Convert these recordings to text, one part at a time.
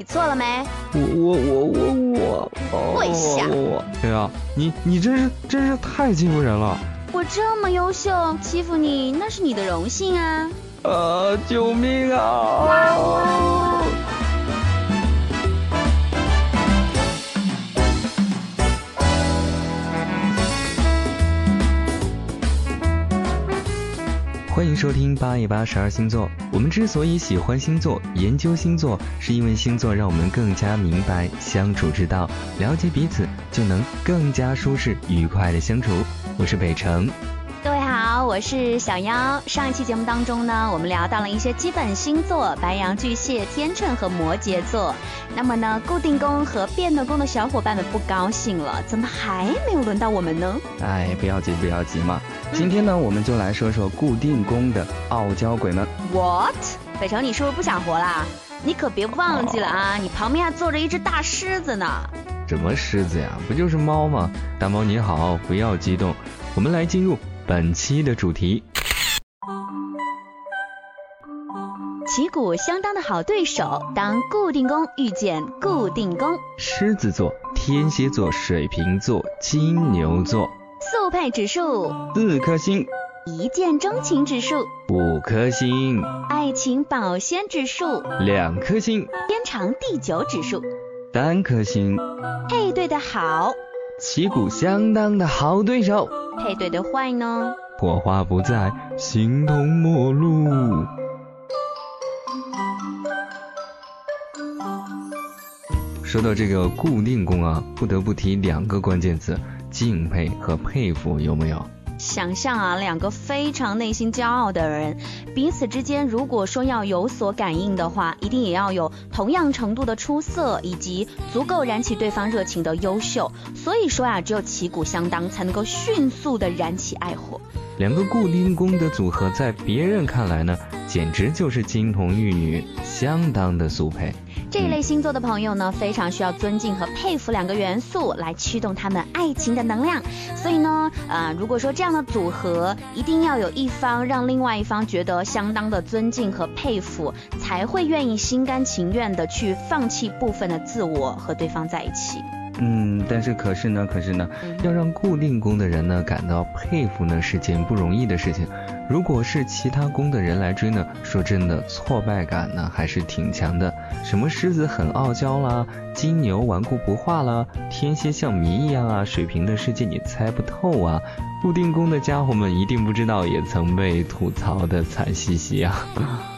你错了没？我我我我我跪下我我哎呀，你你真是真是太欺负人了！我这么优秀，欺负你那是你的荣幸啊！啊！救命啊！欢迎收听八一八十二星座。我们之所以喜欢星座、研究星座，是因为星座让我们更加明白相处之道，了解彼此，就能更加舒适愉快的相处。我是北城。我是小妖。上一期节目当中呢，我们聊到了一些基本星座：白羊、巨蟹、天秤和摩羯座。那么呢，固定宫和变动宫的小伙伴们不高兴了，怎么还没有轮到我们呢？哎，不要急，不要急嘛。今天呢，我们就来说说固定宫的傲娇鬼们。What？北城，你是不是不想活啦？你可别忘记了啊，你旁边还坐着一只大狮子呢。什么狮子呀？不就是猫吗？大猫你好，不要激动，我们来进入本期的主题。旗鼓相当的好对手，当固定宫遇见固定宫，狮子座、天蝎座、水瓶座、金牛座，速配指数。四颗星，一见钟情指数，五颗星，爱情保鲜指数，两颗星，天长地久指数，三颗星，配对的好，旗鼓相当的好对手，配对的坏呢？火花不在，形同陌路。说到这个固定功啊，不得不提两个关键词：敬佩和佩服，有没有？想象啊，两个非常内心骄傲的人，彼此之间如果说要有所感应的话，一定也要有同样程度的出色，以及足够燃起对方热情的优秀。所以说啊，只有旗鼓相当，才能够迅速的燃起爱火。两个固定宫的组合，在别人看来呢，简直就是金童玉女，相当的速配。这一类星座的朋友呢，非常需要尊敬和佩服两个元素来驱动他们爱情的能量。所以呢，呃，如果说这样的组合，一定要有一方让另外一方觉得相当的尊敬和佩服，才会愿意心甘情愿的去放弃部分的自我和对方在一起。嗯，但是可是呢，可是呢，要让固定工的人呢感到佩服呢，是件不容易的事情。如果是其他宫的人来追呢，说真的，挫败感呢还是挺强的。什么狮子很傲娇啦，金牛顽固不化啦，天蝎像谜一样啊，水瓶的世界你猜不透啊。固定宫的家伙们一定不知道，也曾被吐槽的惨兮兮啊。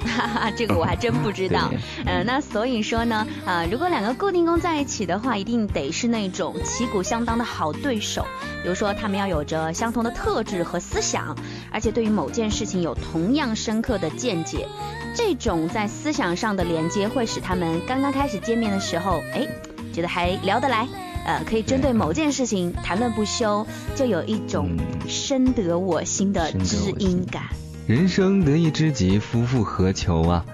哈哈，这个我还真不知道。呃，那所以说呢，呃，如果两个固定宫在一起的话，一定得是那种旗鼓相当的好对手。比如说，他们要有着相同的特质和思想，而且对于某件事情有同样深刻的见解。这种在思想上的连接，会使他们刚刚开始见面的时候，哎，觉得还聊得来。呃，可以针对某件事情谈论不休，就有一种深得我心的知音感。人生得一知己，夫复何求啊！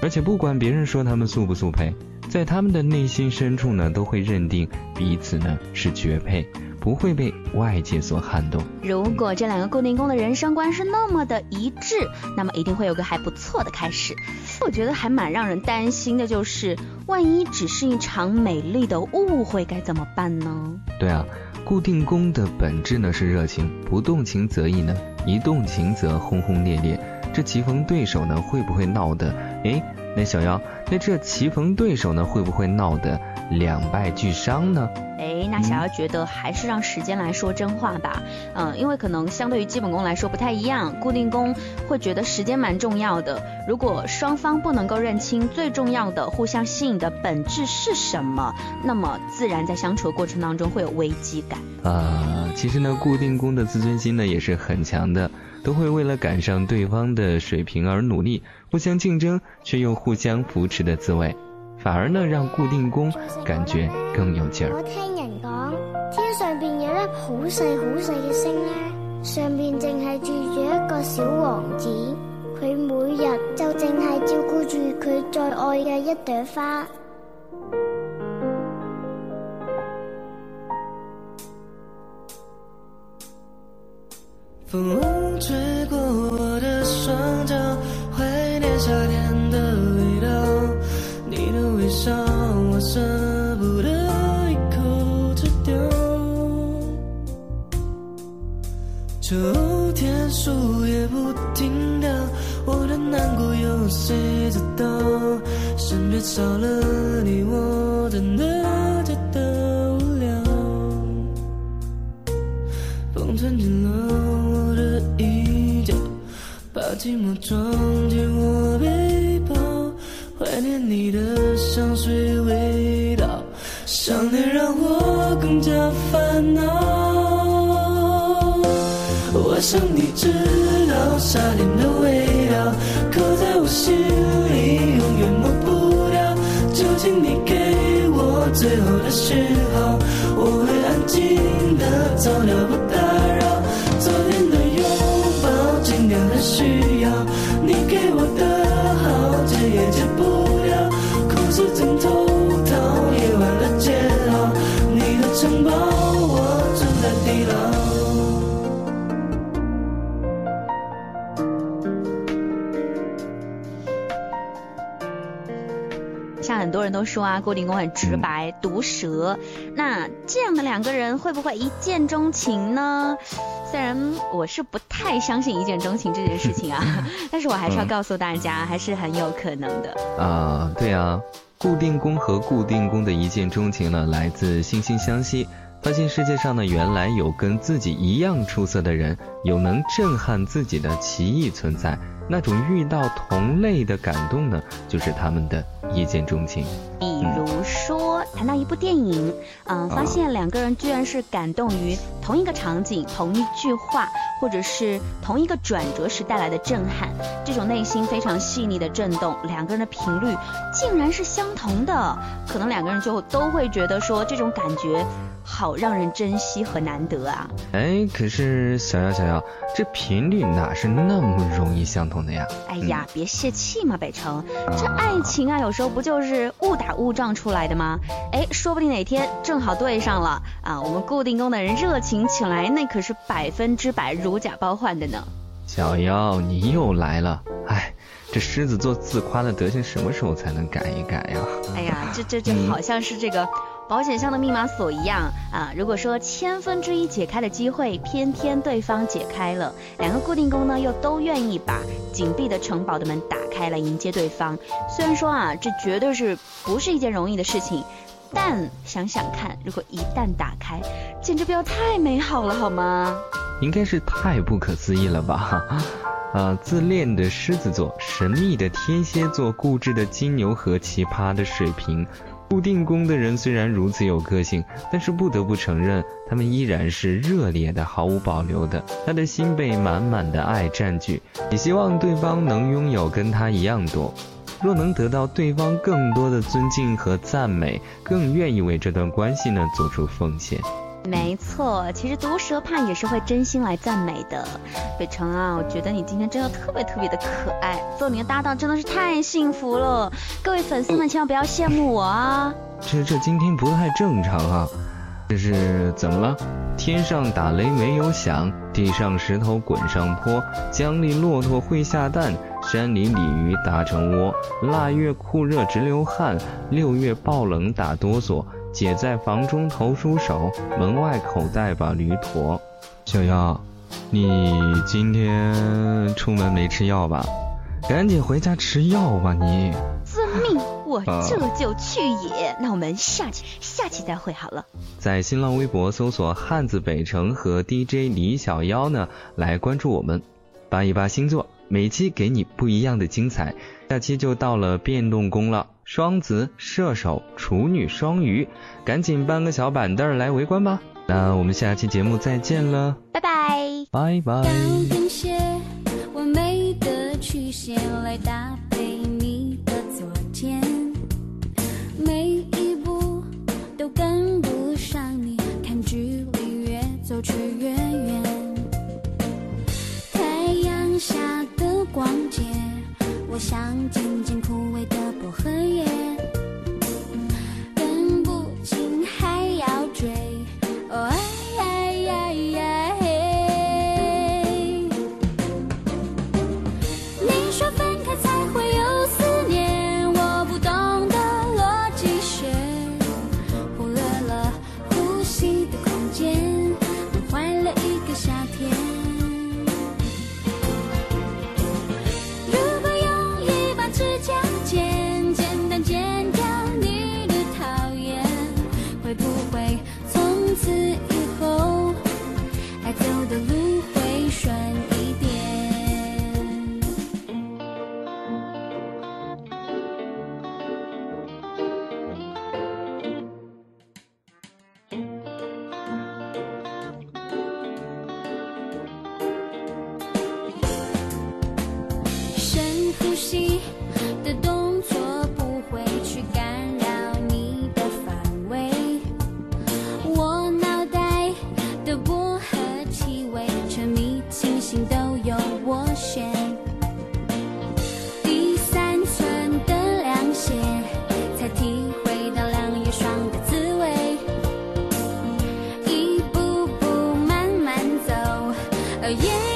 而且不管别人说他们速不速配，在他们的内心深处呢，都会认定彼此呢是绝配，不会被外界所撼动。如果这两个固定宫的人生观是那么的一致，那么一定会有个还不错的开始。我觉得还蛮让人担心的，就是万一只是一场美丽的误会，该怎么办呢？对啊，固定宫的本质呢是热情，不动情则已呢，一动情则轰轰烈烈。这棋逢对手呢，会不会闹得？哎，那小妖，那这棋逢对手呢，会不会闹得两败俱伤呢？哎，那小妖觉得还是让时间来说真话吧。嗯，因为可能相对于基本功来说不太一样，固定宫会觉得时间蛮重要的。如果双方不能够认清最重要的互相吸引的本质是什么，那么自然在相处的过程当中会有危机感。啊，其实呢，固定宫的自尊心呢也是很强的，都会为了赶上对方的水平而努力，互相竞争却又互相扶持的滋味，反而呢让固定工感覺更有勁兒。我聽人講，天上邊有粒好細好細嘅星咧，上邊淨係住住一個小王子，佢每日就淨係照顧住佢最愛嘅一朵花。风吹秋天树叶不停掉我的难过有谁知道？身边少了你我真的觉得无聊。风钻进了我的衣角把寂寞装进我背包怀念你的香水味道想念让我更加烦恼。我想你知道夏天的味道，刻在我心里，永远抹不掉。就请你给我最后的讯号，我会安静的走掉，不打扰。昨天的拥抱，今天的需要你给我的好，戒也戒不掉。故事枕头套，夜晚的煎熬，你的城堡，我住在地牢。多人都说啊，郭定公很直白、毒舌。那这样的两个人会不会一见钟情呢？虽然我是不太相信一见钟情这件事情啊，但是我还是要告诉大家，还是很有可能的。啊，对啊，固定宫和固定宫的一见钟情呢，来自惺惺相惜，发现世界上呢原来有跟自己一样出色的人，有能震撼自己的奇异存在。那种遇到同类的感动呢，就是他们的一见钟情。比如说，谈到一部电影，嗯，发现两个人居然是感动于同一个场景、同一句话，或者是同一个转折时带来的震撼，这种内心非常细腻的震动，两个人的频率竟然是相同的，可能两个人就都会觉得说这种感觉好让人珍惜和难得啊。哎，可是小妖小妖，这频率哪是那么容易相同的呀？哎呀，别泄气嘛，北城，这爱情啊，有时候不就是误打误撞出来的吗？哎，说不定哪天正好对上了啊！我们固定宫的人热情起来，那可是百分之百如假包换的呢。小妖，你又来了！哎，这狮子座自夸的德行，什么时候才能改一改呀？哎呀，这这这好像是这个保险箱的密码锁一样啊！如果说千分之一解开的机会，偏偏对方解开了，两个固定宫呢又都愿意把紧闭的城堡的门打开来迎接对方。虽然说啊，这绝对是不是一件容易的事情，但想想看，如果一旦打开，简直不要太美好了，好吗？应该是太不可思议了吧？啊，自恋的狮子座，神秘的天蝎座，固执的金牛和奇葩的水瓶。固定宫的人虽然如此有个性，但是不得不承认，他们依然是热烈的、毫无保留的。他的心被满满的爱占据，也希望对方能拥有跟他一样多。若能得到对方更多的尊敬和赞美，更愿意为这段关系呢做出奉献。没错，其实毒舌派也是会真心来赞美的。北城啊，我觉得你今天真的特别特别的可爱，做你的搭档真的是太幸福了。各位粉丝们千万不要羡慕我啊！这这今天不太正常啊，这是怎么了？天上打雷没有响，地上石头滚上坡，江里骆驼会下蛋，山里鲤鱼打成窝，腊月酷热直流汗，六月暴冷打哆嗦。姐在房中投书手，门外口袋把驴驮。小妖，你今天出门没吃药吧？赶紧回家吃药吧你。遵命，我这就去也。那我们下期下期再会好了。在新浪微博搜索“汉字北城”和 DJ 李小妖呢，来关注我们，扒一扒星座，每期给你不一样的精彩。下期就到了变动宫了。双子、射手、处女、双鱼，赶紧搬个小板凳来围观吧！那我们下期节目再见了，拜拜，拜拜。高跟鞋，完美的曲线来搭配 yeah